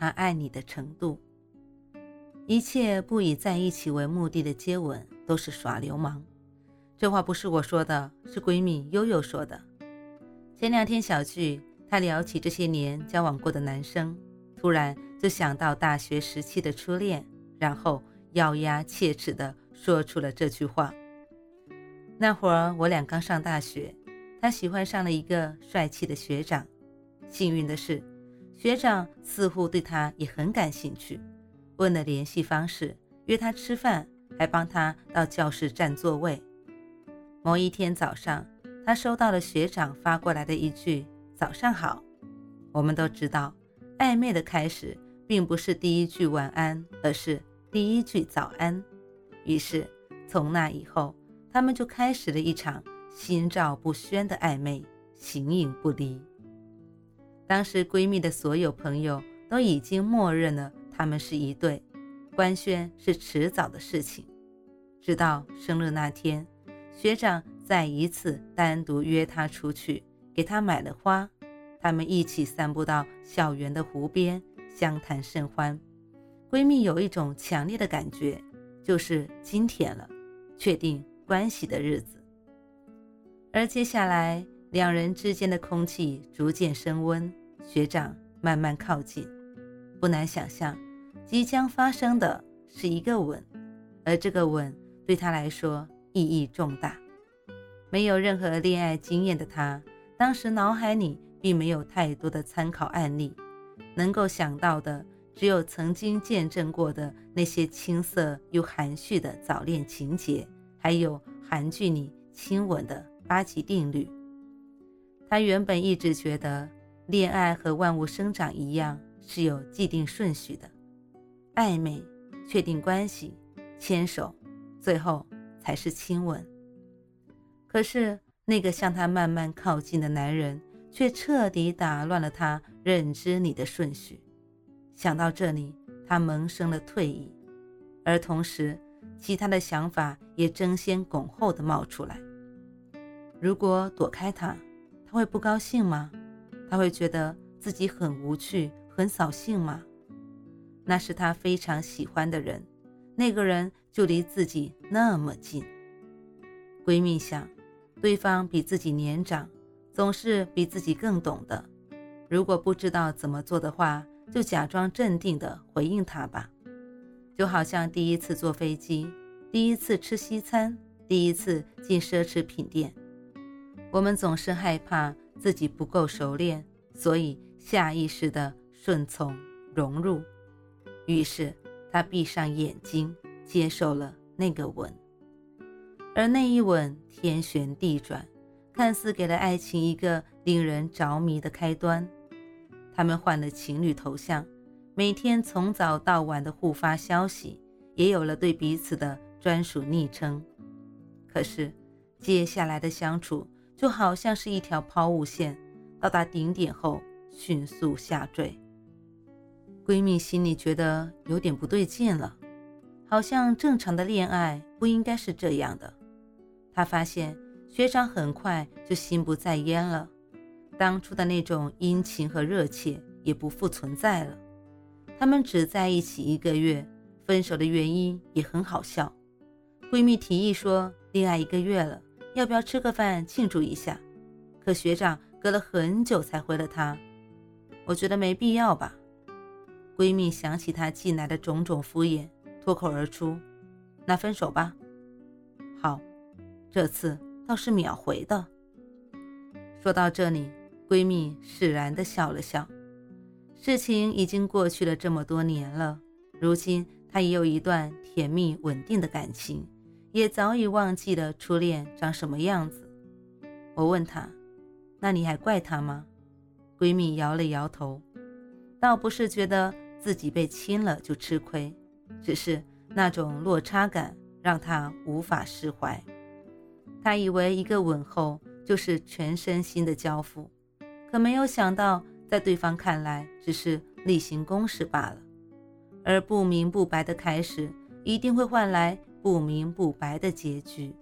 他爱你的程度，一切不以在一起为目的的接吻都是耍流氓。这话不是我说的，是闺蜜悠悠说的。前两天小聚，她聊起这些年交往过的男生，突然就想到大学时期的初恋，然后咬牙切齿地说出了这句话。那会儿我俩刚上大学，她喜欢上了一个帅气的学长，幸运的是。学长似乎对他也很感兴趣，问了联系方式，约他吃饭，还帮他到教室占座位。某一天早上，他收到了学长发过来的一句“早上好”。我们都知道，暧昧的开始并不是第一句晚安，而是第一句早安。于是，从那以后，他们就开始了一场心照不宣的暧昧，形影不离。当时闺蜜的所有朋友都已经默认了他们是一对，官宣是迟早的事情。直到生日那天，学长再一次单独约她出去，给她买了花，他们一起散步到校园的湖边，相谈甚欢。闺蜜有一种强烈的感觉，就是今天了，确定关系的日子。而接下来，两人之间的空气逐渐升温。学长慢慢靠近，不难想象，即将发生的是一个吻，而这个吻对他来说意义重大。没有任何恋爱经验的他，当时脑海里并没有太多的参考案例，能够想到的只有曾经见证过的那些青涩又含蓄的早恋情节，还有韩剧里亲吻的八级定律。他原本一直觉得。恋爱和万物生长一样是有既定顺序的，暧昧、确定关系、牵手，最后才是亲吻。可是那个向他慢慢靠近的男人，却彻底打乱了他认知你的顺序。想到这里，他萌生了退意，而同时，其他的想法也争先恐后的冒出来。如果躲开他，他会不高兴吗？他会觉得自己很无趣、很扫兴吗？那是他非常喜欢的人，那个人就离自己那么近。闺蜜想，对方比自己年长，总是比自己更懂的。如果不知道怎么做的话，就假装镇定地回应他吧。就好像第一次坐飞机，第一次吃西餐，第一次进奢侈品店，我们总是害怕。自己不够熟练，所以下意识的顺从融入。于是他闭上眼睛，接受了那个吻。而那一吻天旋地转，看似给了爱情一个令人着迷的开端。他们换了情侣头像，每天从早到晚的互发消息，也有了对彼此的专属昵称。可是接下来的相处，就好像是一条抛物线，到达顶点后迅速下坠。闺蜜心里觉得有点不对劲了，好像正常的恋爱不应该是这样的。她发现学长很快就心不在焉了，当初的那种殷勤和热切也不复存在了。他们只在一起一个月，分手的原因也很好笑。闺蜜提议说，恋爱一个月了。要不要吃个饭庆祝一下？可学长隔了很久才回了她。我觉得没必要吧。闺蜜想起他近来的种种敷衍，脱口而出：“那分手吧。”好，这次倒是秒回的。说到这里，闺蜜释然地笑了笑。事情已经过去了这么多年了，如今她也有一段甜蜜稳定的感情。也早已忘记了初恋长什么样子。我问她：“那你还怪他吗？”闺蜜摇了摇头，倒不是觉得自己被亲了就吃亏，只是那种落差感让她无法释怀。他以为一个吻后就是全身心的交付，可没有想到，在对方看来只是例行公事罢了。而不明不白的开始，一定会换来不明不白的结局。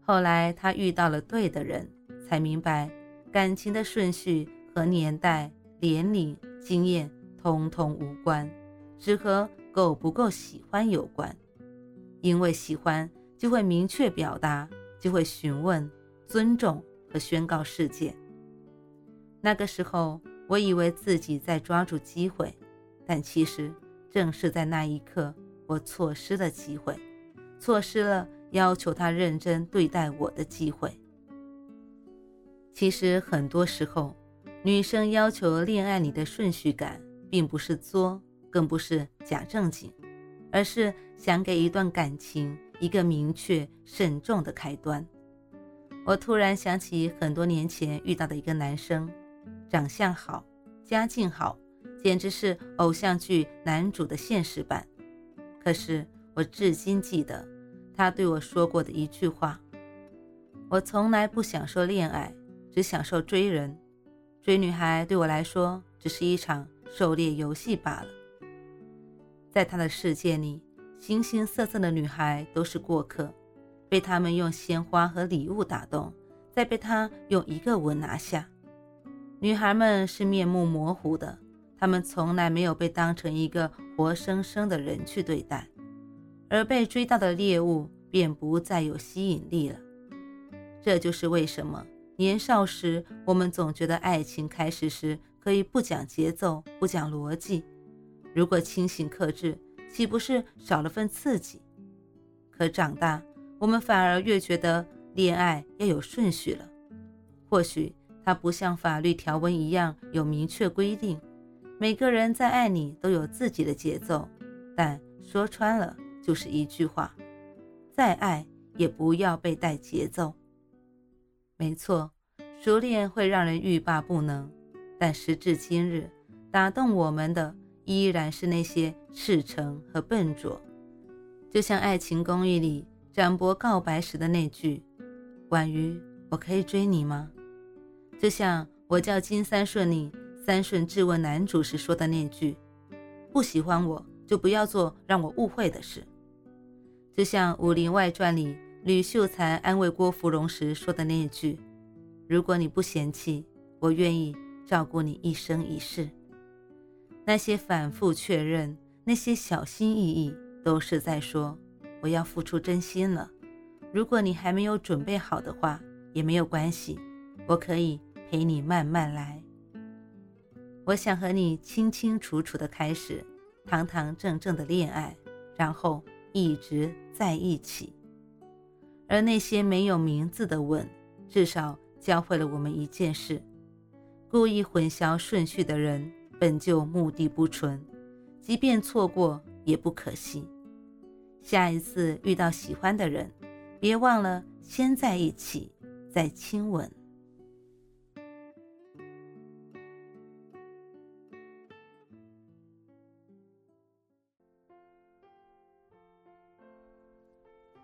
后来他遇到了对的人，才明白感情的顺序和年代、年龄、经验。通通无关，只和够不够喜欢有关。因为喜欢，就会明确表达，就会询问、尊重和宣告世界。那个时候，我以为自己在抓住机会，但其实正是在那一刻，我错失了机会，错失了要求他认真对待我的机会。其实很多时候，女生要求恋爱里的顺序感。并不是作，更不是假正经，而是想给一段感情一个明确、慎重的开端。我突然想起很多年前遇到的一个男生，长相好，家境好，简直是偶像剧男主的现实版。可是我至今记得他对我说过的一句话：“我从来不享受恋爱，只享受追人。追女孩对我来说，只是一场……”狩猎游戏罢了。在他的世界里，形形色色的女孩都是过客，被他们用鲜花和礼物打动，再被他用一个吻拿下。女孩们是面目模糊的，她们从来没有被当成一个活生生的人去对待，而被追到的猎物便不再有吸引力了。这就是为什么年少时我们总觉得爱情开始时。可以不讲节奏，不讲逻辑。如果清醒克制，岂不是少了份刺激？可长大，我们反而越觉得恋爱要有顺序了。或许它不像法律条文一样有明确规定，每个人在爱里都有自己的节奏。但说穿了，就是一句话：再爱也不要被带节奏。没错，熟练会让人欲罢不能。但时至今日，打动我们的依然是那些赤诚和笨拙。就像《爱情公寓》里展博告白时的那句：“婉瑜，我可以追你吗？”就像《我叫金三顺》里三顺质问男主时说的那句：“不喜欢我就不要做让我误会的事。”就像《武林外传》里吕秀才安慰郭芙蓉时说的那句：“如果你不嫌弃，我愿意。”照顾你一生一世，那些反复确认，那些小心翼翼，都是在说我要付出真心了。如果你还没有准备好的话，也没有关系，我可以陪你慢慢来。我想和你清清楚楚的开始，堂堂正正的恋爱，然后一直在一起。而那些没有名字的吻，至少教会了我们一件事。故意混淆顺序的人，本就目的不纯，即便错过也不可惜。下一次遇到喜欢的人，别忘了先在一起，再亲吻。